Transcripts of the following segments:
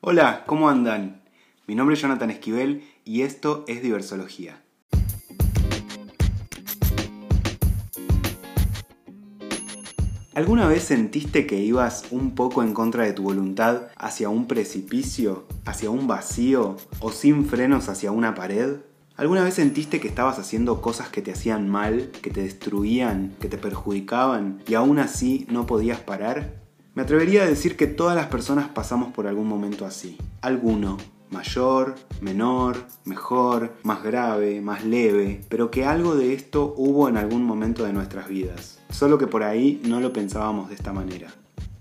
Hola, ¿cómo andan? Mi nombre es Jonathan Esquivel y esto es Diversología. ¿Alguna vez sentiste que ibas un poco en contra de tu voluntad hacia un precipicio, hacia un vacío o sin frenos hacia una pared? ¿Alguna vez sentiste que estabas haciendo cosas que te hacían mal, que te destruían, que te perjudicaban y aún así no podías parar? Me atrevería a decir que todas las personas pasamos por algún momento así. Alguno, mayor, menor, mejor, más grave, más leve, pero que algo de esto hubo en algún momento de nuestras vidas. Solo que por ahí no lo pensábamos de esta manera.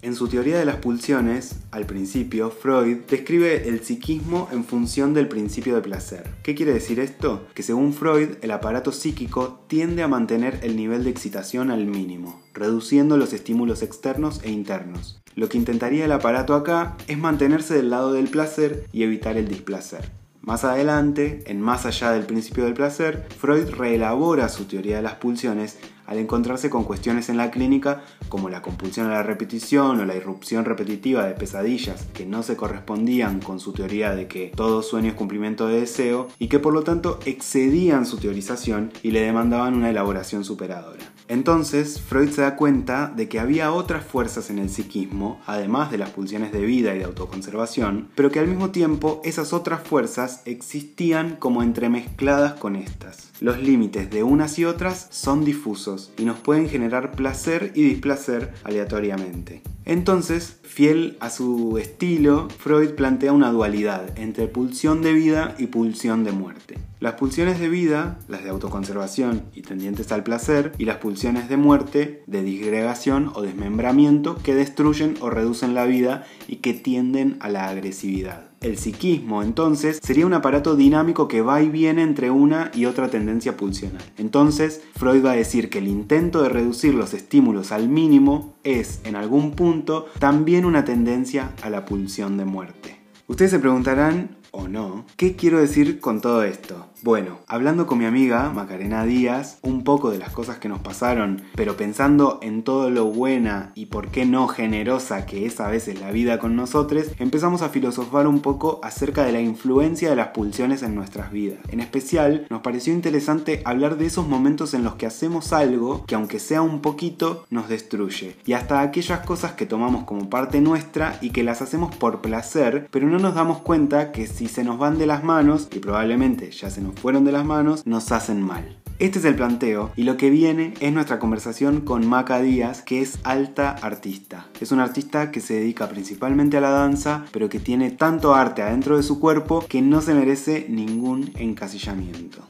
En su teoría de las pulsiones, al principio, Freud describe el psiquismo en función del principio de placer. ¿Qué quiere decir esto? Que según Freud, el aparato psíquico tiende a mantener el nivel de excitación al mínimo, reduciendo los estímulos externos e internos. Lo que intentaría el aparato acá es mantenerse del lado del placer y evitar el displacer. Más adelante, en Más allá del principio del placer, Freud reelabora su teoría de las pulsiones al encontrarse con cuestiones en la clínica como la compulsión a la repetición o la irrupción repetitiva de pesadillas que no se correspondían con su teoría de que todo sueño es cumplimiento de deseo y que por lo tanto excedían su teorización y le demandaban una elaboración superadora. Entonces, Freud se da cuenta de que había otras fuerzas en el psiquismo, además de las pulsiones de vida y de autoconservación, pero que al mismo tiempo esas otras fuerzas existían como entremezcladas con estas. Los límites de unas y otras son difusos y nos pueden generar placer y displacer aleatoriamente. Entonces, fiel a su estilo, Freud plantea una dualidad entre pulsión de vida y pulsión de muerte. Las pulsiones de vida, las de autoconservación y tendientes al placer, y las pulsiones de muerte, de disgregación o desmembramiento, que destruyen o reducen la vida y que tienden a la agresividad. El psiquismo, entonces, sería un aparato dinámico que va y viene entre una y otra tendencia pulsional. Entonces, Freud va a decir que el intento de reducir los estímulos al mínimo es, en algún punto, también una tendencia a la pulsión de muerte. Ustedes se preguntarán, o no, ¿qué quiero decir con todo esto? Bueno, hablando con mi amiga Macarena Díaz, un poco de las cosas que nos pasaron, pero pensando en todo lo buena y por qué no generosa que es a veces la vida con nosotros, empezamos a filosofar un poco acerca de la influencia de las pulsiones en nuestras vidas. En especial, nos pareció interesante hablar de esos momentos en los que hacemos algo que aunque sea un poquito, nos destruye. Y hasta aquellas cosas que tomamos como parte nuestra y que las hacemos por placer, pero no nos damos cuenta que si se nos van de las manos, y probablemente ya se nos fueron de las manos, nos hacen mal. Este es el planteo y lo que viene es nuestra conversación con Maca Díaz, que es alta artista. Es una artista que se dedica principalmente a la danza, pero que tiene tanto arte adentro de su cuerpo que no se merece ningún encasillamiento.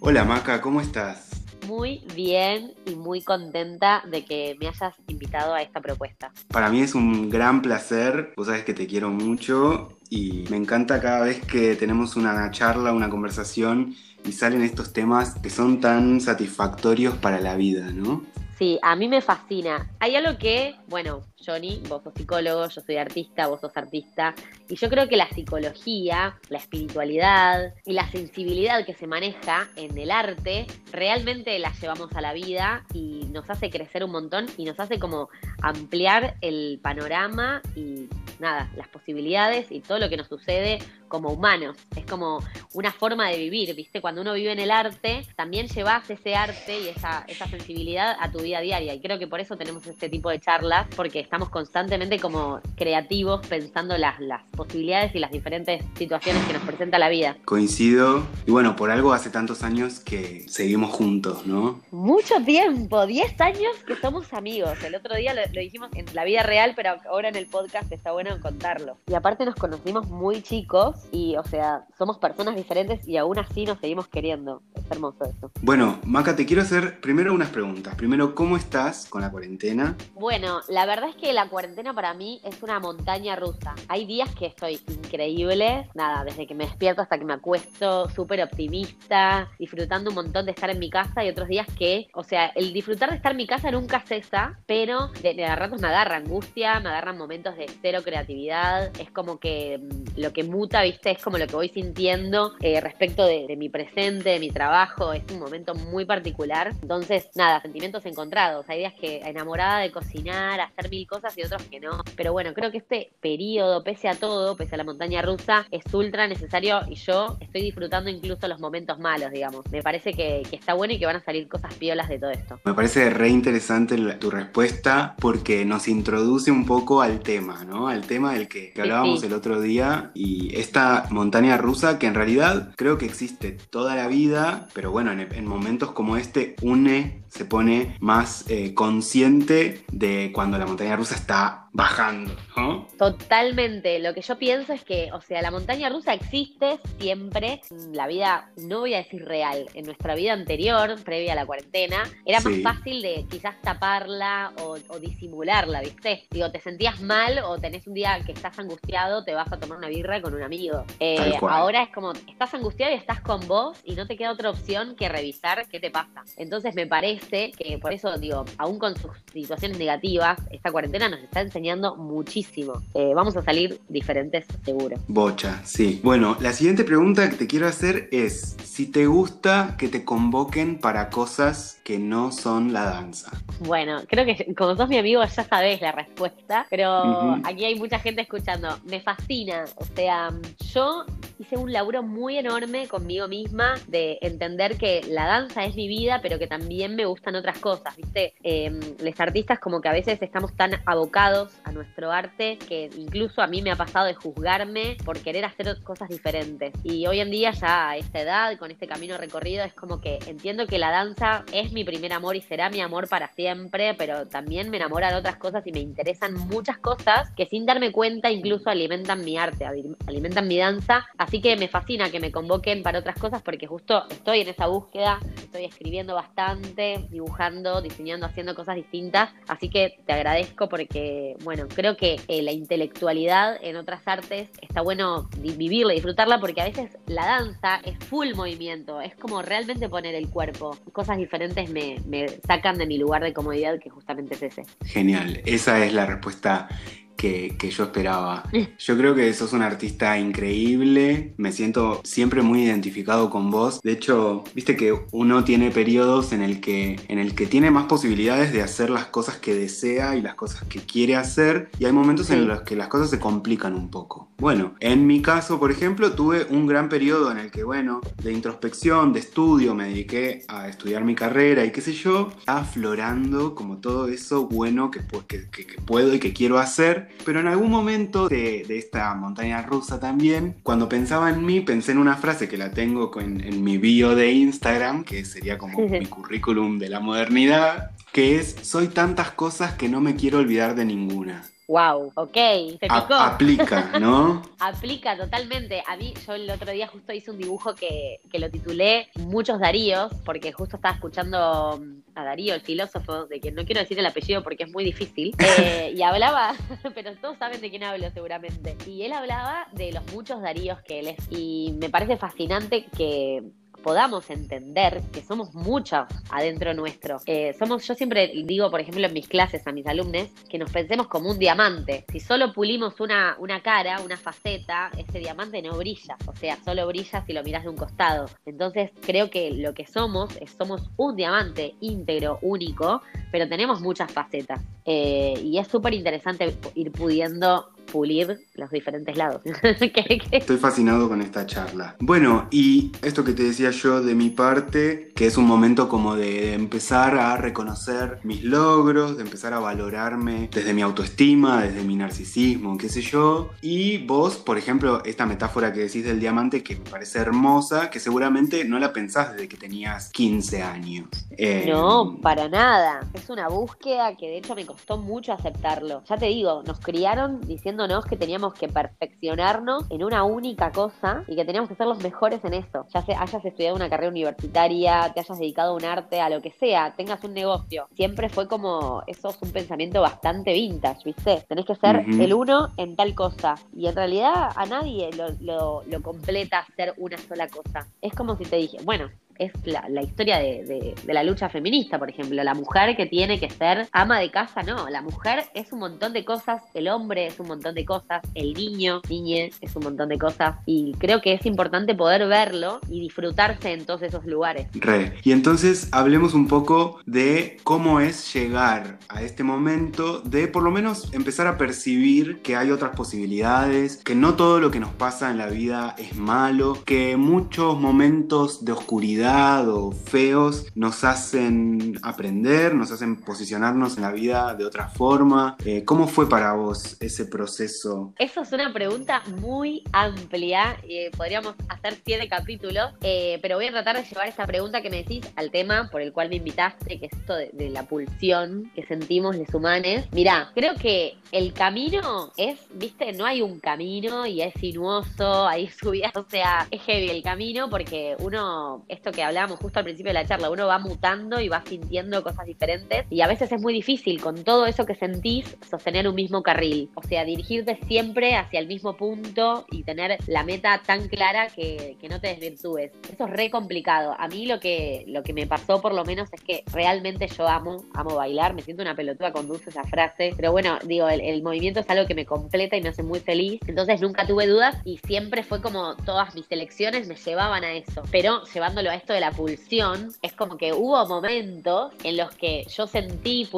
Hola Maca, ¿cómo estás? Muy bien y muy contenta de que me hayas invitado a esta propuesta. Para mí es un gran placer, vos sabes que te quiero mucho y me encanta cada vez que tenemos una charla, una conversación y salen estos temas que son tan satisfactorios para la vida, ¿no? Sí, a mí me fascina. Hay algo que, bueno, Johnny, vos sos psicólogo, yo soy artista, vos sos artista, y yo creo que la psicología, la espiritualidad y la sensibilidad que se maneja en el arte, realmente la llevamos a la vida y nos hace crecer un montón y nos hace como ampliar el panorama y nada, las posibilidades y todo lo que nos sucede como humanos. Es como una forma de vivir, ¿viste? Cuando uno vive en el arte, también llevas ese arte y esa, esa sensibilidad a tu vida diaria. Y creo que por eso tenemos este tipo de charlas, porque estamos constantemente como creativos pensando las, las posibilidades y las diferentes situaciones que nos presenta la vida. Coincido. Y bueno, por algo hace tantos años que seguimos juntos, ¿no? Mucho tiempo, 10 años que somos amigos. El otro día lo, lo dijimos en la vida real, pero ahora en el podcast está bueno contarlo. Y aparte nos conocimos muy chicos y, o sea, somos personas diferentes y aún así nos seguimos queriendo. es hermoso eso. Bueno, Maca, te quiero hacer primero unas preguntas. Primero, ¿cómo estás con la cuarentena? Bueno, la verdad es que la cuarentena para mí es una montaña rusa. Hay días que estoy increíble, nada, desde que me despierto hasta que me acuesto, súper optimista, disfrutando un montón de estar en mi casa y otros días que, o sea, el disfrutar de estar en mi casa nunca cesa, pero de, de a ratos me agarra angustia, me agarran momentos de cero creatividad, es como que mm, lo que muta, viste, es como lo que voy sintiendo eh, respecto de, mi presente, de mi trabajo, es un momento muy particular. Entonces, nada, sentimientos encontrados. Hay días que enamorada de cocinar, hacer mil cosas y otros que no. Pero bueno, creo que este periodo, pese a todo, pese a la montaña rusa, es ultra necesario y yo estoy disfrutando incluso los momentos malos, digamos. Me parece que, que está bueno y que van a salir cosas piolas de todo esto. Me parece re interesante tu respuesta porque nos introduce un poco al tema, ¿no? Al tema del que, que Sí, hablábamos sí. el otro día y esta montaña rusa que en realidad creo que existe toda la vida, pero bueno, en, en momentos como este une, se pone más eh, consciente de cuando la montaña rusa está bajando, ¿no? Totalmente. Lo que yo pienso es que, o sea, la montaña rusa existe siempre. La vida, no voy a decir real, en nuestra vida anterior, previa a la cuarentena, era Sí. más fácil de quizás taparla o, o disimularla, ¿viste? Digo, te sentías mal o tenés un día que estás angustiado, te vas a tomar una birra con un amigo. Eh, Tal cual. ahora es como, estás angustiado y estás con vos y no te queda otra opción que revisar qué te pasa. Entonces me parece que, por eso digo, aún con sus situaciones negativas, esta cuarentena nos está enseñando muchísimo. Eh, vamos a salir diferentes seguro. Bocha, sí. Bueno, la siguiente pregunta que te quiero hacer es si te gusta que te convoquen para cosas que no son la danza. Bueno, creo que como sos mi amigo ya sabés la respuesta, pero aquí hay mucha gente escuchando. Me fascina, o sea, yo hice un laburo muy enorme conmigo misma de entender que la danza es mi vida, pero que también me gustan otras cosas, ¿viste? Eh, los artistas como que a veces estamos tan abocados a nuestro arte que incluso a mí me ha pasado de juzgarme por querer hacer cosas diferentes. Y hoy en día ya a esta edad, con este camino recorrido, es como que entiendo que la danza es mi primer amor y será mi amor para siempre, pero también me enamoran otras cosas y me interesan muchas cosas que sin darme cuenta incluso alimentan mi arte, ali- alimentan mi danza. Así que me fascina que me convoquen para otras cosas porque justo estoy en esa búsqueda, estoy escribiendo bastante, dibujando, diseñando, haciendo cosas distintas. Así que te agradezco porque, bueno, creo que eh, la intelectualidad en otras artes está bueno vivirla, disfrutarla porque a veces la danza es full movimiento, es como realmente poner el cuerpo. Cosas diferentes me, me sacan de mi lugar de comodidad que justamente es ese. Genial, esa es la respuesta que, que yo esperaba. Yo creo que sos un artista increíble, me siento siempre muy identificado con vos. De hecho, viste que uno tiene periodos en el que, en el que tiene más posibilidades de hacer las cosas que desea y las cosas que quiere hacer, y hay momentos Sí. en los que las cosas se complican un poco. Bueno, en mi caso, por ejemplo, tuve un gran periodo en el que, bueno, de introspección, de estudio, me dediqué a estudiar mi carrera y qué sé yo, aflorando como todo eso bueno que, que- que puedo y que quiero hacer. Pero en algún momento de, de esta montaña rusa también, cuando pensaba en mí, pensé en una frase que la tengo con- en mi bio de Instagram, que sería como mi currículum de la modernidad, que es, soy tantas cosas que no me quiero olvidar de ninguna. Wow, ok, se A- picó. aplica, ¿no? Aplica totalmente. A mí, yo el otro día justo hice un dibujo que, que lo titulé Muchos Daríos, porque justo estaba escuchando mm, a Darío, el filósofo, de quien no quiero decir el apellido porque es muy difícil, eh, y hablaba, pero todos saben de quién hablo seguramente, y él hablaba de los muchos Daríos que él es, y me parece fascinante que podamos entender que somos muchos adentro nuestro. Eh, somos, yo siempre digo, por ejemplo, en mis clases a mis alumnos, que nos pensemos como un diamante. Si solo pulimos una, una cara, una faceta, ese diamante no brilla. O sea, solo brilla si lo miras de un costado. Entonces, creo que lo que somos es somos un diamante íntegro, único, pero tenemos muchas facetas. Eh, y es súper interesante ir pudiendo pulir los diferentes lados. que, que- Estoy fascinado con esta charla. Bueno, y esto que te decía yo de mi parte, que es un momento como de empezar a reconocer mis logros, de empezar a valorarme desde mi autoestima, desde mi narcisismo, qué sé yo. Y vos, por ejemplo, esta metáfora que decís del diamante que me parece hermosa, que seguramente no la pensás desde que tenías 15 años. Eh, No, para nada. Es una búsqueda que de hecho me costó mucho aceptarlo. Ya te digo, nos criaron diciendo diciéndonos que teníamos que perfeccionarnos en una única cosa y que teníamos que ser los mejores en eso. Ya se hayas estudiado una carrera universitaria, te hayas dedicado a un arte, a lo que sea, tengas un negocio. Siempre fue como, eso es un pensamiento bastante vintage, ¿viste? Tenés que ser el uno en tal cosa. Y en realidad a nadie lo, lo, lo completa ser una sola cosa. Es como si te dije, bueno, es la, historia de, la lucha feminista, por ejemplo. La mujer que tiene que ser ama de casa, no. La mujer es un montón de cosas, el hombre es un montón de cosas, el niño, niñe es un montón de cosas. Y creo que es importante poder verlo y disfrutarse en todos esos lugares. Re. Y entonces hablemos un poco de cómo es llegar a este momento de por lo menos empezar a percibir que hay otras posibilidades, que no todo lo que nos pasa en la vida es malo, que muchos momentos de oscuridad o feos nos hacen aprender, nos hacen posicionarnos en la vida de otra forma. Eh, ¿Cómo fue para vos ese proceso? Eso es una pregunta muy amplia. Eh, podríamos hacer siete capítulos, eh, pero voy a tratar de llevar esa pregunta que me decís al tema por el cual me invitaste, que es esto de, de la pulsión que sentimos los humanos. Mirá, creo que el camino es, viste, no hay un camino y es sinuoso, hay subidas, o sea, es heavy el camino porque uno, esto que hablábamos justo al principio de la charla, uno va mutando y va sintiendo cosas diferentes y a veces es muy difícil con todo eso que sentís sostener un mismo carril, o sea, dirigirte siempre hacia el mismo punto y tener la meta tan clara que, no te desvirtúes. Eso es re complicado. A mí lo que, lo que me pasó por lo menos es que realmente yo amo, amo bailar, me siento una pelotuda cuando uso esa frase, pero bueno, digo, el, movimiento es algo que me completa y me hace muy feliz, entonces nunca tuve dudas y siempre fue como todas mis elecciones me llevaban a eso, pero llevándolo a esto de la pulsión, es como que hubo momentos en los que yo sentí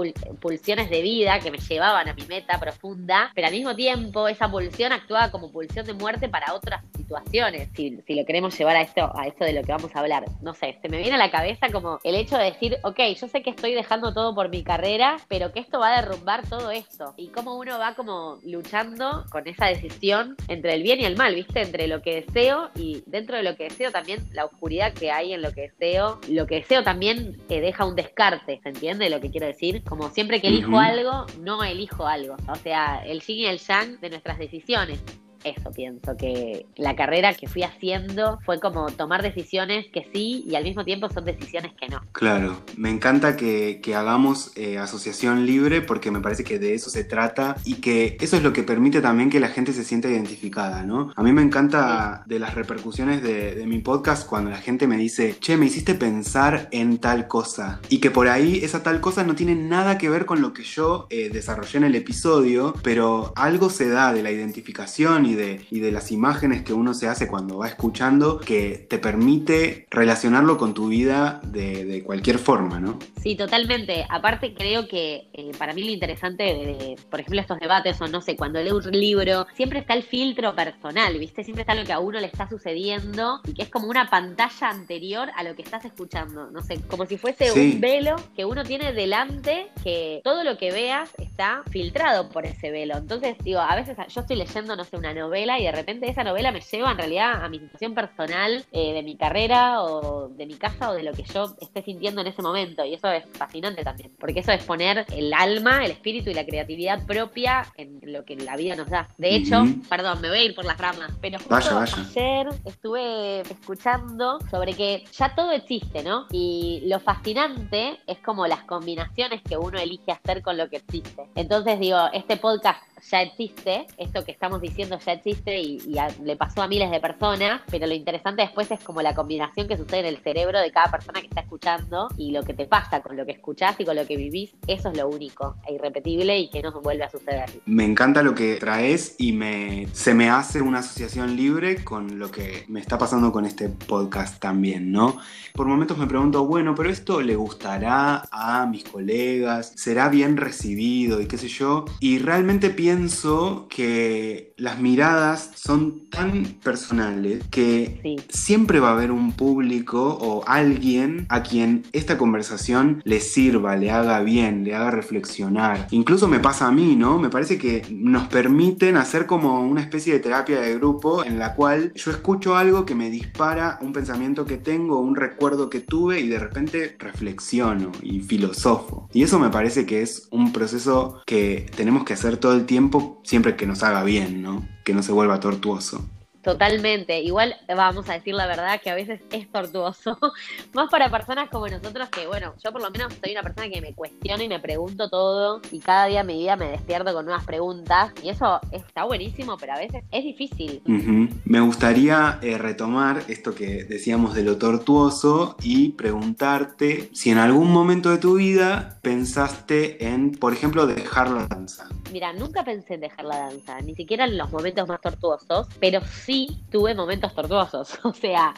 pulsiones de vida que me llevaban a mi meta profunda, pero al mismo tiempo esa pulsión actuaba como pulsión de muerte para otras situaciones, si, si lo queremos llevar a esto, a esto de lo que vamos a hablar. No sé, se me viene a la cabeza como el hecho de decir, ok, yo sé que estoy dejando todo por mi carrera, pero que esto va a derrumbar todo esto. Y cómo uno va como luchando con esa decisión entre el bien y el mal, ¿viste? Entre lo que deseo y dentro de lo que deseo también la oscuridad que hay en lo que deseo. Lo que deseo también eh, deja un descarte, ¿se entiende lo que quiero decir? Como siempre que elijo algo, no elijo algo. O sea, el yin y el yang de nuestras decisiones eso pienso, que la carrera que fui haciendo fue como tomar decisiones que sí y al mismo tiempo son decisiones que no. Claro, me encanta que, hagamos eh, asociación libre porque me parece que de eso se trata y que eso es lo que permite también que la gente se sienta identificada, ¿no? A mí me encanta de las repercusiones de, mi podcast cuando la gente me dice, che, me hiciste pensar en tal cosa y que por ahí esa tal cosa no tiene nada que ver con lo que yo eh, desarrollé en el episodio, pero algo se da de la identificación y de, y de las imágenes que uno se hace cuando va escuchando que te permite relacionarlo con tu vida de, cualquier forma, ¿no? Sí, totalmente. Aparte creo que eh, para mí lo interesante de, por ejemplo, estos debates o no sé, cuando leo un libro, siempre está el filtro personal, ¿viste? Siempre está lo que a uno le está sucediendo y que es como una pantalla anterior a lo que estás escuchando, no sé, como si fuese un velo que uno tiene delante, que todo lo que veas está filtrado por ese velo. Entonces, digo, a veces yo estoy leyendo, no sé, una novela y de repente esa novela me lleva en realidad a mi situación personal eh, de mi carrera o de mi casa o de lo que yo esté sintiendo en ese momento. Y eso es fascinante también, porque eso es poner el alma, el espíritu y la creatividad propia en lo que la vida nos da. De hecho, perdón, me voy a ir por las ramas, pero justo ayer estuve escuchando sobre que ya todo existe, ¿no? Y lo fascinante es como las combinaciones que uno elige hacer con lo que existe. Entonces digo, este podcast ya existe, esto que estamos diciendo ya existe y, le pasó a miles de personas, pero lo interesante después es como la combinación que sucede en el cerebro de cada persona que está escuchando y lo que te pasa con lo que escuchás y con lo que vivís, eso es lo único e irrepetible y que no vuelve a suceder. Me encanta lo que traes y me, se me hace una asociación libre con lo que me está pasando con este podcast también, ¿no? Por momentos me pregunto, bueno, pero esto le gustará a mis colegas, será bien recibido y qué sé yo, y realmente pienso pienso que las miradas son tan personales que siempre va a haber un público o alguien a quien esta conversación le sirva, le haga bien, le haga reflexionar. Incluso me pasa a mí, ¿no? Me parece que nos permiten hacer como una especie de terapia de grupo en la cual yo escucho algo que me dispara un pensamiento que tengo, un recuerdo que tuve y de repente reflexiono y filosofo. Y eso me parece que es un proceso que tenemos que hacer todo el tiempo tiempo, siempre que nos haga bien, ¿no? Que no se vuelva tortuoso. Totalmente. Igual vamos a decir la verdad que a veces es tortuoso. Más para personas como nosotros que, bueno, yo por lo menos soy una persona que me cuestiono y me pregunto todo y cada día de mi vida me despierto con nuevas preguntas y eso está buenísimo, pero a veces es difícil. Me gustaría eh, retomar esto que decíamos de lo tortuoso y preguntarte si en algún momento de tu vida pensaste en, por ejemplo, dejar la danza. Mira, nunca pensé en dejar la danza, ni siquiera en los momentos más tortuosos, pero tuve momentos tortuosos. O sea,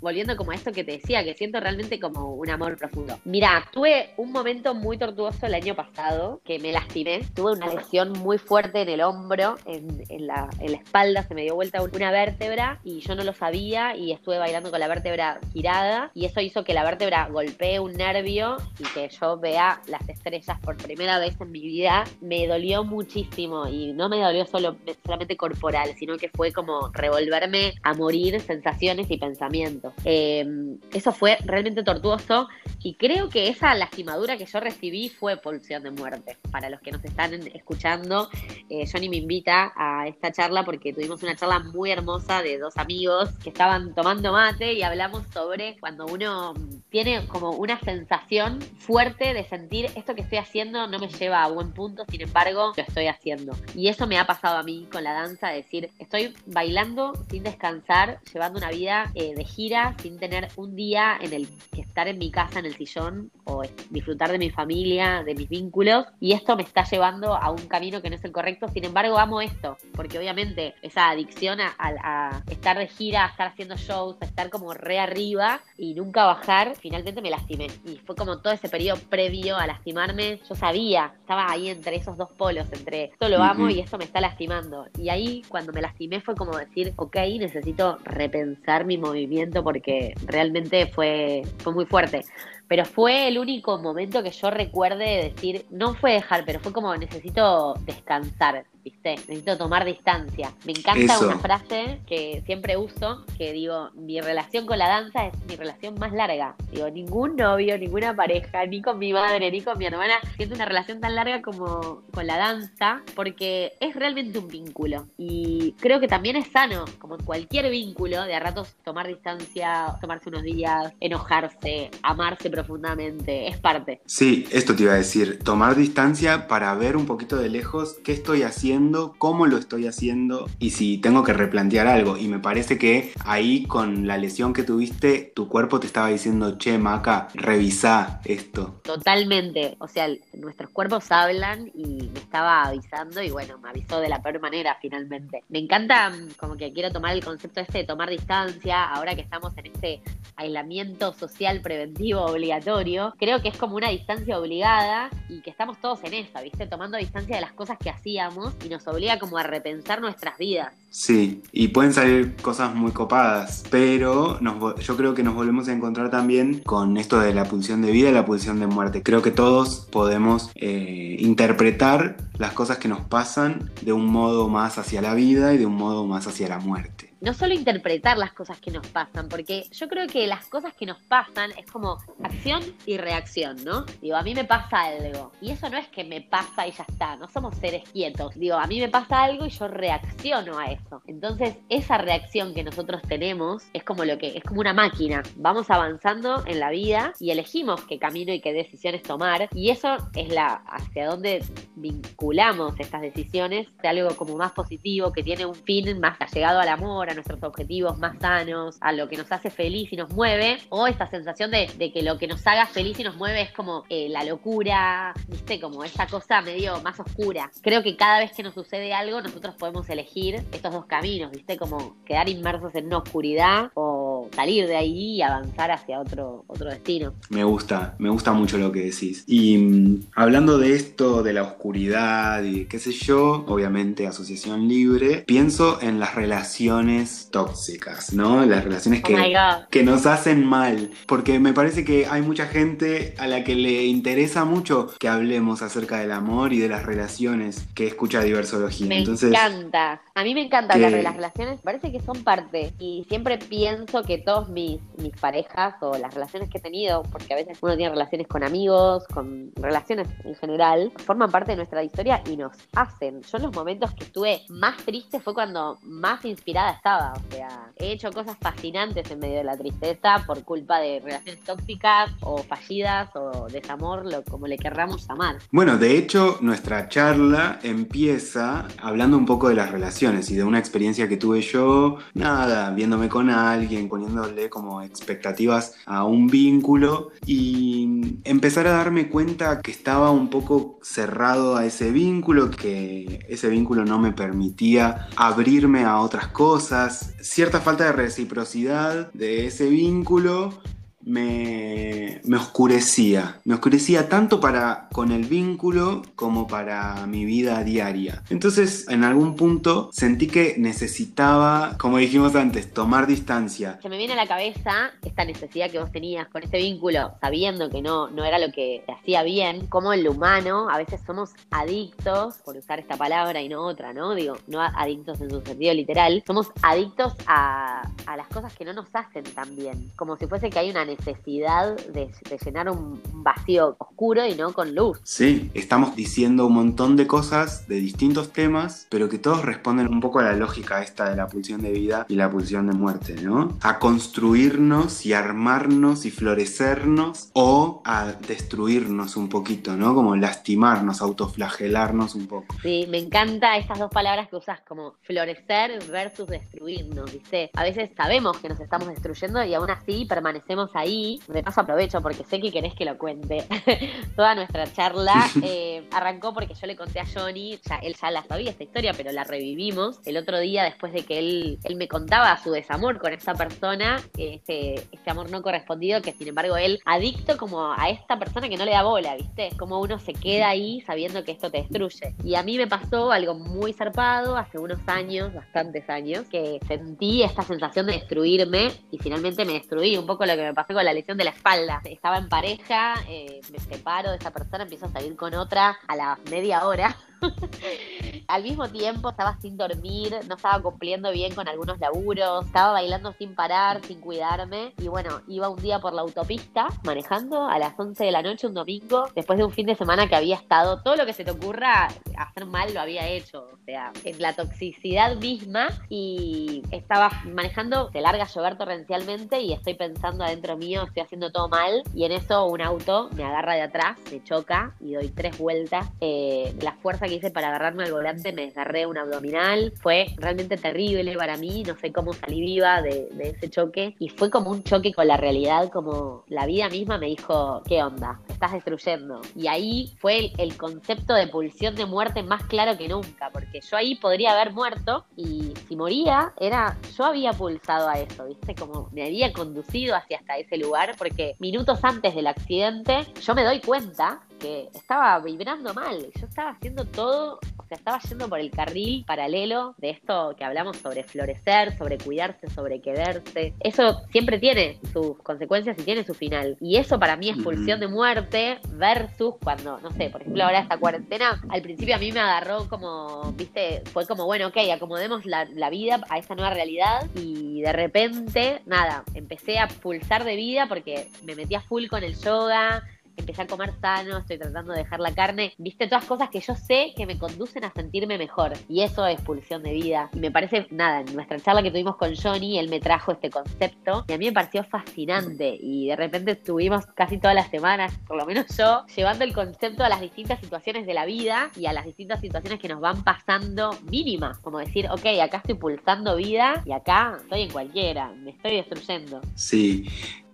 volviendo como a esto que te decía, que siento realmente como un amor profundo. Mira, tuve un momento muy tortuoso el año pasado, que me lastimé. Tuve una lesión muy fuerte en el hombro, en, la, en la espalda, se me dio vuelta una vértebra y yo no lo sabía y estuve bailando con la vértebra girada y eso hizo que la vértebra golpee un nervio y que yo vea las estrellas por primera vez en mi vida. Me dolió muchísimo y no me dolió solo, solamente corporal, sino que fue como revolverme a morir sensaciones y pensamientos. Eh, eso fue realmente tortuoso y creo que esa lastimadura que yo recibí fue pulsión de muerte. Para los que nos están escuchando, eh, Johnny me invita a esta charla porque tuvimos una charla muy hermosa de dos amigos que estaban tomando mate y hablamos sobre cuando uno tiene como una sensación fuerte de sentir esto que estoy haciendo no me lleva a buen punto, sin embargo, lo estoy haciendo. Y eso me ha pasado a mí con la danza, decir, estoy bailando sin descansar, llevando una vida eh, de gira, sin tener un día en el que estar en mi casa, en el sillón, o disfrutar de mi familia, de mis vínculos, y esto me está llevando a un camino que no es el correcto, sin embargo, amo esto, porque obviamente esa adicción a, a estar de gira, a estar haciendo shows, a estar como re arriba y nunca bajar, finalmente me lastimé. Y fue como todo ese periodo previo a lastimarme, yo sabía, estaba ahí entre esos dos polos, entre esto lo amo y esto me está lastimando. Y ahí cuando me lastimé fue como decir, ok, necesito repensar mi movimiento porque realmente fue, fue muy fuerte. Pero fue el único momento que yo recuerde de decir, no fue dejar, pero fue como necesito descansar, ¿viste? Necesito tomar distancia. Me encanta Eso. una frase que siempre uso, que digo, mi relación con la danza es mi relación más larga. Digo, ningún novio, ninguna pareja, ni con mi madre, ni con mi hermana, siento una relación tan larga como con la danza, porque es realmente un vínculo. Y creo que también es sano, como en cualquier vínculo, de a ratos tomar distancia, tomarse unos días, enojarse, amarse profundamente, es parte. Sí, esto te iba a decir, tomar distancia para ver un poquito de lejos qué estoy haciendo, cómo lo estoy haciendo y si tengo que replantear algo. Y me parece que ahí con la lesión que tuviste, tu cuerpo te estaba diciendo, che, Maca, revisá esto. Totalmente, o sea, nuestros cuerpos hablan y me estaba avisando y bueno, me avisó de la peor manera finalmente. Me encanta mm, como que quiero tomar el concepto este de tomar distancia, ahora que estamos en este aislamiento social preventivo obligatorio, creo que es como una distancia obligada y que estamos todos en esa, ¿viste? Tomando distancia de las cosas que hacíamos y nos obliga como a repensar nuestras vidas. Sí, y pueden salir cosas muy copadas, pero nos yo creo que nos volvemos a encontrar también con esto de la pulsión de vida y la pulsión de muerte. Creo que todos podemos eh, interpretar las cosas que nos pasan de un modo más hacia la vida y de un modo más hacia la muerte. No solo interpretar las cosas que nos pasan, porque yo creo que las cosas que nos pasan es como acción y reacción, ¿no? Digo, a mí me pasa algo, y eso no es que me pasa y ya está, no somos seres quietos. Digo, a mí me pasa algo y yo reacciono a eso. Entonces, esa reacción que nosotros tenemos es como lo que es como una máquina. Vamos avanzando en la vida y elegimos qué camino y qué decisiones tomar, y eso es la hacia dónde vinculamos estas decisiones de algo como más positivo, que tiene un fin más allegado al amor, a nuestros objetivos más sanos, a lo que nos hace feliz y nos mueve, o esta sensación de, que lo que nos haga feliz y nos mueve es como eh, la locura, viste, como esa cosa medio más oscura. Creo que cada vez que nos sucede algo, nosotros podemos elegir estos dos caminos, viste, como quedar inmersos en una oscuridad o salir de ahí y avanzar hacia otro, otro destino. Me gusta, me gusta mucho lo que decís. Y mm, hablando de esto, de la oscuridad y qué sé yo, obviamente asociación libre, pienso en las relaciones tóxicas, ¿no? Las relaciones Oh que, que nos hacen mal. Porque me parece que hay mucha gente a la que le interesa mucho que hablemos acerca del amor y de las relaciones que escucha diversología. Me Entonces, encanta. A mí me encanta que- hablar de las relaciones. Parece que son parte. Y siempre pienso que todos mis, mis parejas o las relaciones que he tenido, porque a veces uno tiene relaciones con amigos, con relaciones en general, forman parte de nuestra historia y nos hacen. Yo en los momentos que estuve más triste fue cuando más inspirada estaba. O sea, he hecho cosas fascinantes en medio de la tristeza por culpa de relaciones tóxicas o fallidas o desamor, lo, como le querramos llamar. Bueno, de hecho, nuestra charla empieza hablando un poco de las relaciones y de una experiencia que tuve yo, nada, viéndome con alguien, poniéndole como expectativas a un vínculo y empezar a darme cuenta que estaba un poco cerrado a ese vínculo, que ese vínculo no me permitía abrirme a otras cosas, cierta falta de reciprocidad de ese vínculo me, oscurecía. Me oscurecía tanto para con el vínculo como para mi vida diaria. Entonces, en algún punto sentí que necesitaba, como dijimos antes, tomar distancia. Se me viene a la cabeza esta necesidad que vos tenías con este vínculo, sabiendo que no, no era lo que te hacía bien, como en lo humano a veces somos adictos, por usar esta palabra y no otra, ¿no? Digo, no adictos en su sentido literal, somos adictos a, a las cosas que no nos hacen tan bien, como si fuese que hay una necesidad de, llenar un vacío oscuro y no con luz. Sí, estamos diciendo un montón de cosas de distintos temas, pero que todos responden un poco a la lógica esta de la pulsión de vida y la pulsión de muerte, ¿no? A construirnos y armarnos y florecernos o a destruirnos un poquito, ¿no? Como lastimarnos, autoflagelarnos un poco. Sí, me encanta estas dos palabras que usas como florecer versus destruirnos, ¿viste? A veces sabemos que nos estamos destruyendo y aún así permanecemos ahí, de paso aprovecho porque sé que querés que lo cuente. Toda nuestra charla eh, arrancó porque yo le conté a Johnny, ya, él ya la sabía esta historia, pero la revivimos el otro día después de que él, él me contaba su desamor con esa persona, este, este amor no correspondido, que sin embargo él adicto como a esta persona que no le da bola, ¿viste? Como uno se queda ahí sabiendo que esto te destruye. Y a mí me pasó algo muy zarpado hace unos años, bastantes años, que sentí esta sensación de destruirme y finalmente me destruí un poco lo que me pasó la lesión de la espalda. Estaba en pareja, eh, me separo de esa persona, empiezo a salir con otra a la media hora. Al mismo tiempo estaba sin dormir, no estaba cumpliendo bien con algunos laburos, estaba bailando sin parar, sin cuidarme. Y bueno, iba un día por la autopista manejando a las 11 de la noche un domingo, después de un fin de semana que había estado, todo lo que se te ocurra hacer mal lo había hecho. O sea, en la toxicidad misma y estaba manejando, se larga a llover torrencialmente y estoy pensando adentro mío, estoy haciendo todo mal. Y en eso un auto me agarra de atrás, me choca y doy tres vueltas. Eh, la fuerza hice para agarrarme al volante me desgarré un abdominal. Fue realmente terrible para mí, no sé cómo salí viva de, ese choque. Y fue como un choque con la realidad, como la vida misma me dijo, ¿qué onda? Estás destruyendo. Y ahí fue el, concepto de pulsión de muerte más claro que nunca, porque yo ahí podría haber muerto y si moría, era, yo había pulsado a eso, ¿viste? Como me había conducido hacia hasta ese lugar, porque minutos antes del accidente yo me doy cuenta que estaba vibrando mal. Yo estaba haciendo todo, o sea, estaba yendo por el carril paralelo de esto que hablamos sobre florecer, sobre cuidarse, sobre quererse. Eso siempre tiene sus consecuencias y tiene su final. Y eso para mí es pulsión de muerte versus cuando, no sé, por ejemplo, ahora esta cuarentena, al principio a mí me agarró como, viste, fue como, bueno, ok, acomodemos la, la vida a esta nueva realidad y de repente, nada, empecé a pulsar de vida porque me metí a full con el yoga empecé a comer sano, estoy tratando de dejar la carne, viste, todas cosas que yo sé que me conducen a sentirme mejor. Y eso es pulsión de vida. Y me parece, nada, en nuestra charla que tuvimos con Johnny, él me trajo este concepto y a mí me pareció fascinante. Y de repente estuvimos casi todas las semanas, por lo menos yo, llevando el concepto a las distintas situaciones de la vida y a las distintas situaciones que nos van pasando mínimas. Como decir, ok, acá estoy pulsando vida y acá estoy en cualquiera, me estoy destruyendo. Sí,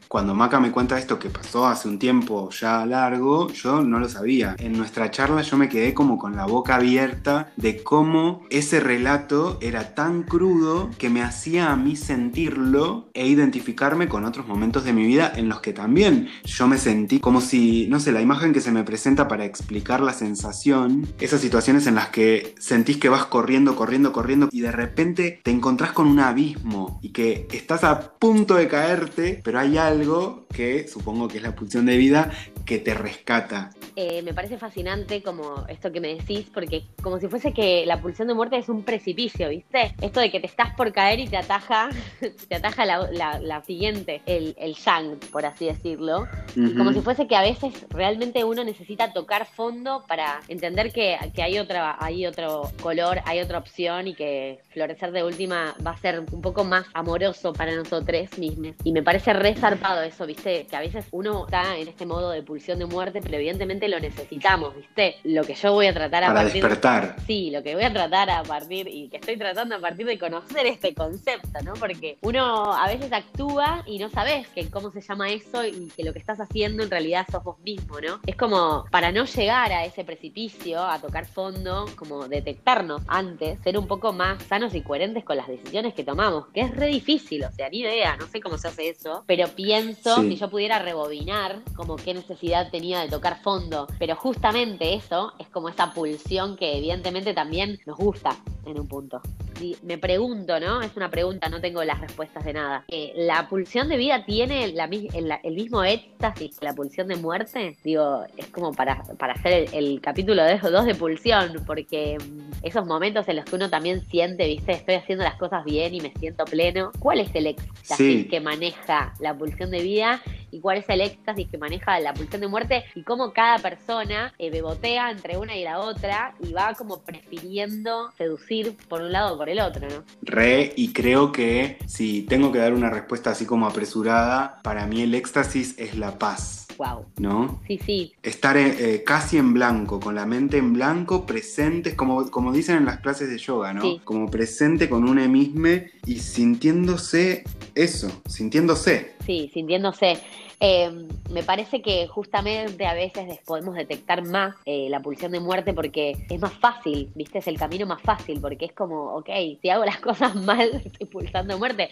cuando Maca me cuenta esto que pasó hace un tiempo ya largo, yo no lo sabía. En nuestra charla yo me quedé como con la boca abierta de cómo ese relato era tan crudo que me hacía a mí sentirlo e identificarme con otros momentos de mi vida en los que también yo me sentí como si, no sé, la imagen que se me presenta para explicar la sensación, esas situaciones en las que sentís que vas corriendo, corriendo, corriendo y de repente te encontrás con un abismo y que estás a punto de caerte, pero hay algo algo que supongo que es la pulsión de vida que te rescata. eh, me parece fascinante como esto que me decís, porque como si fuese que la pulsión de muerte es un precipicio, ¿viste? Esto de que te estás por caer y te ataja, te ataja la, siguiente, el, el yang, por así decirlo. Como si fuese que a veces realmente uno necesita tocar fondo para entender que, que hay, otra, hay otro color, hay otra opción y que florecer de última va a ser un poco más amoroso para nosotros mismos. Y me parece re zarpado eso, ¿viste? Que a veces uno está en este modo de pulsión de muerte, pero evidentemente lo necesitamos, ¿viste? Lo que yo voy a tratar a Para partir despertar. Sí, lo que voy a tratar a partir y que estoy tratando a partir de conocer este concepto, ¿no? Porque uno a veces actúa y no sabes que cómo se llama eso y que lo que estás haciendo en realidad sos vos mismo, ¿no? Es como para no llegar a ese precipicio, a tocar fondo, como detectarnos antes, ser un poco más sanos y coherentes con las decisiones que tomamos, que es re difícil, o sea, ni idea, no sé cómo se hace eso, pero pienso Sí. si yo pudiera rebobinar como qué tenía de tocar fondo, pero justamente eso es como esa pulsión que evidentemente también nos gusta en un punto. Me pregunto, ¿no? Es una pregunta, no tengo las respuestas de nada. Eh, ¿La pulsión de vida tiene la el, el mismo éxtasis que la pulsión de muerte? Digo, es como para, para hacer el, el capítulo 2 de pulsión, porque mm, esos momentos en los que uno también siente, viste, estoy haciendo las cosas bien y me siento pleno. ¿Cuál es el éxtasis Sí. que maneja la pulsión de vida y cuál es el éxtasis que maneja la pulsión de muerte y cómo cada persona eh, bebotea entre una y la otra y va como prefiriendo seducir por un lado o por el otro, ¿no? Re, y creo que si tengo que dar una respuesta así como apresurada, para mí el éxtasis es la paz, Wow. ¿no? Sí, sí, Estar eh, eh, casi en blanco, con la mente en blanco, presentes, como, como dicen en las clases de yoga, ¿no? Sí. Como presente con uno mismo y sintiéndose eso, sintiéndose. sí, sintiéndose. Eh, me parece que justamente a veces podemos detectar más eh, la pulsión de muerte porque es más fácil, ¿viste? Es el camino más fácil porque es como, ok, si hago las cosas mal, estoy pulsando muerte.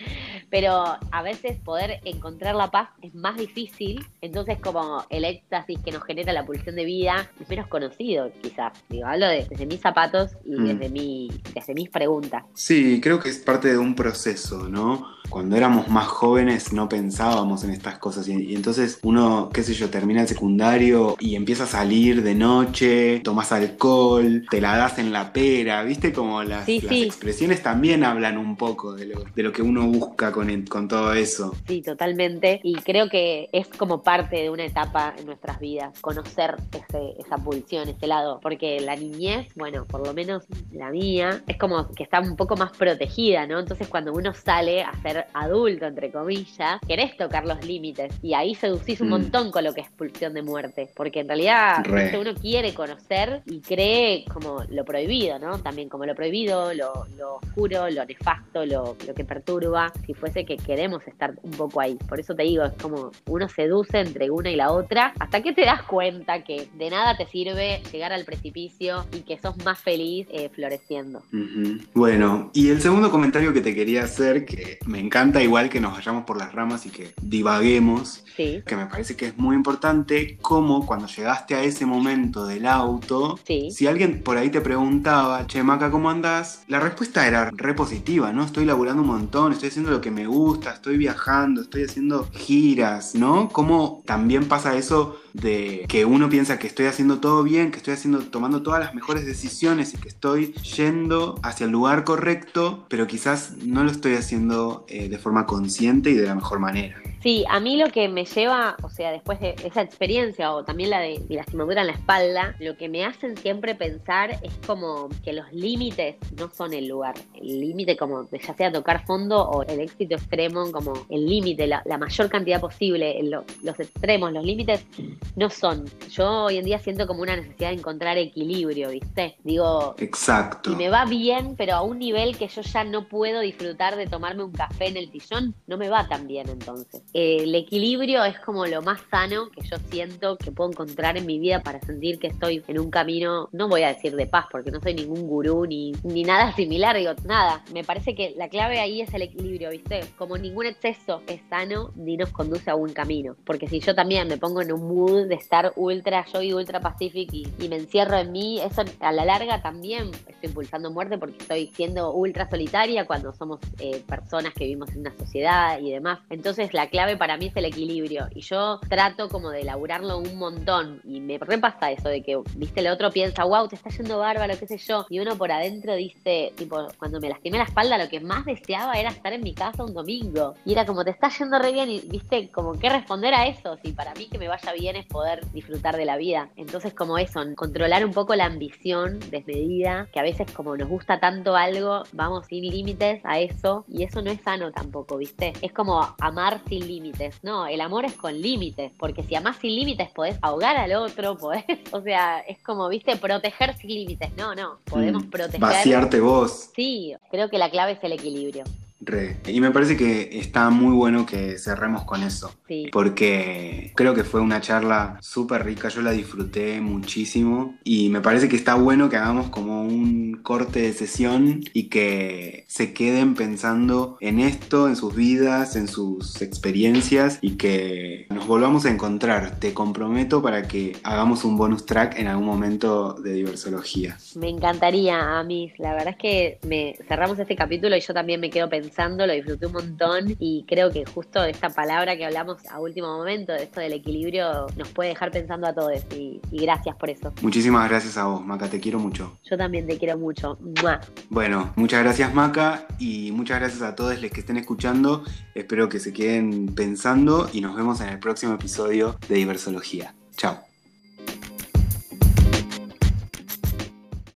Pero a veces poder encontrar la paz es más difícil, entonces como el éxtasis que nos genera la pulsión de vida es menos conocido, quizás. Digo, hablo de- desde mis zapatos y Mm. desde, mi, desde mis preguntas. Sí, creo que es parte de un proceso, ¿no? Cuando éramos más jóvenes no pensábamos en estas cosas y, y entonces uno, qué sé yo, termina el secundario y empieza a salir de noche, tomas alcohol, te la das en la pera, ¿viste? Como las, Sí, las sí. expresiones también hablan un poco de lo, de lo que uno busca con, el- con todo eso. Sí, totalmente. Y creo que es como parte de una etapa en nuestras vidas, conocer ese, esa pulsión, ese lado. Porque la niñez, bueno, por lo menos la mía, es como que está un poco más protegida, ¿no? Entonces cuando uno sale a ser adulto, entre comillas, querés tocar los límites. Y ahí seducís un Mm. montón con lo que es pulsión de muerte. Porque en realidad uno quiere conocer y cree como lo prohibido, ¿no? También como lo prohibido, lo, lo oscuro, lo nefasto, lo, lo que perturba, si fuese que queremos estar un poco ahí. Por eso te digo, es como uno seduce entre una y la otra, hasta que te das cuenta que de nada te sirve llegar al precipicio y que sos más feliz eh, floreciendo. Bueno, y el segundo comentario que te quería hacer, que me encanta igual que nos vayamos por las ramas y que divaguemos, Sí, que me parece que es muy importante, como cuando llegaste a ese momento del auto, sí. si alguien por ahí te preguntaba, che, Maca, ¿cómo andás? La respuesta era re positiva, ¿no? Estoy laburando un montón, estoy haciendo lo que me gusta, estoy viajando, estoy haciendo giras, ¿no? Como también pasa eso de que uno piensa que estoy haciendo todo bien, que estoy haciendo, tomando todas las mejores decisiones y que estoy yendo hacia el lugar correcto, pero quizás no lo estoy haciendo eh, de forma consciente y de la mejor manera. Sí, a mí lo que me lleva, o sea, después de esa experiencia o también la de mi lastimadura en la espalda, lo que me hacen siempre pensar es como que los límites no son el lugar. El límite como de ya sea tocar fondo o el éxito extremo, como el límite, la, la mayor cantidad posible, lo- los extremos, los límites no son. Yo hoy en día siento como una necesidad de encontrar equilibrio, ¿viste? Digo, Exacto. y me va bien, pero a un nivel que yo ya no puedo disfrutar de tomarme un café en el sillón, no me va tan bien entonces. Eh, el equilibrio es como lo más sano que yo siento que puedo encontrar en mi vida para sentir que estoy en un camino, no voy a decir de paz, porque no soy ningún gurú ni, ni nada similar, digo, nada. Me parece que la clave ahí es el equilibrio, ¿viste? Como ningún exceso es sano ni nos conduce a buen camino. Porque si yo también me pongo en un mood de estar ultra yo y ultra pacific y, y me encierro en mí, eso a la larga también estoy impulsando muerte porque estoy siendo ultra solitaria cuando somos eh, personas que vivimos en una sociedad y demás. Entonces la clave clave para mí es el equilibrio. Y yo trato como de elaborarlo un montón. Y me repasa eso de que, viste, el otro piensa, wow, te está yendo bárbaro, qué sé yo. Y uno por adentro dice, tipo, cuando me lastimé la espalda, lo que más deseaba era estar en mi casa un domingo. Y era como, te está yendo re bien. Y viste, como qué responder a eso. Si para mí que me vaya bien es poder disfrutar de la vida. Entonces, como eso, controlar un poco la ambición desmedida, que a veces como nos gusta tanto algo, vamos sin límites a eso. Y eso no es sano tampoco, viste. Es como amar sin límites. No, el amor es con límites. Porque si amás sin límites, podés ahogar al otro, podés. O sea, es como, viste, proteger sin límites. No, no. Podemos Mm, proteger. Vaciarte vos. Sí, creo que la clave es el equilibrio. Re. Y me parece que está muy bueno que cerremos con eso. Sí. Porque creo que fue una charla súper rica, yo la disfruté muchísimo y me parece que está bueno que hagamos como un corte de sesión y que se queden pensando en esto, en sus vidas, en sus experiencias y que nos volvamos a encontrar. Te comprometo para que hagamos un bonus track en algún momento de diversología. Me encantaría, Amis. La verdad es que me cerramos este capítulo y yo también me quedo pensando, lo disfruté un montón y creo que justo esta palabra que hablamos a último momento, de esto del equilibrio, nos puede dejar pensando a todos y, y gracias por eso. Muchísimas gracias a vos, Maca, te quiero mucho. Yo también te quiero mucho. ¡Mua! Bueno, muchas gracias Maca y muchas gracias a todos los que estén escuchando. Espero que se queden pensando y nos vemos en el próximo episodio de Diversología. Chao.